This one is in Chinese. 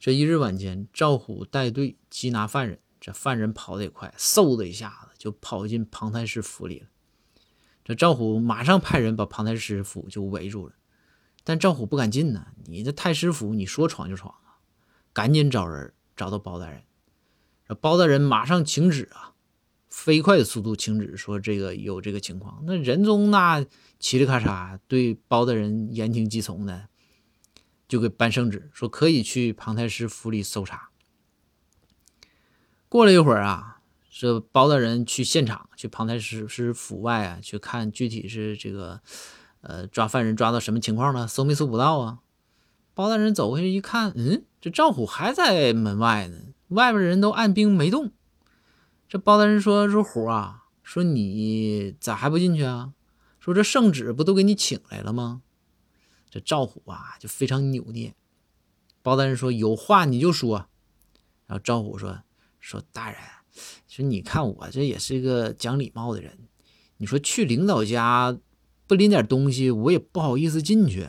这一日晚间，赵虎带队缉拿犯人，这犯人跑得也快，嗖的一下子就跑进庞太师府里了。这赵虎马上派人把庞太师府就围住了，但赵虎不敢进呢。你这太师府，你说闯就闯啊！赶紧找人，找到包大人。这包大人马上请旨啊，飞快的速度请旨，说这个有这个情况。那仁宗那嘁哩咔嚓对包大人言听计从的。就给颁圣旨，说可以去庞太师府里搜查。过了一会儿啊，这包大人去现场，去庞太师师府外啊，去看具体是这个，呃，抓犯人抓到什么情况了，搜没搜不到啊？包大人走回去一看，嗯，这赵虎还在门外呢，外边人都按兵没动。这包大人说：“说虎啊，说你咋还不进去啊？说这圣旨不都给你请来了吗？”这赵虎啊，就非常扭捏。包大人说：“有话你就说。”然后赵虎说：“说大人，说你看我这也是一个讲礼貌的人，你说去领导家不拎点东西，我也不好意思进去。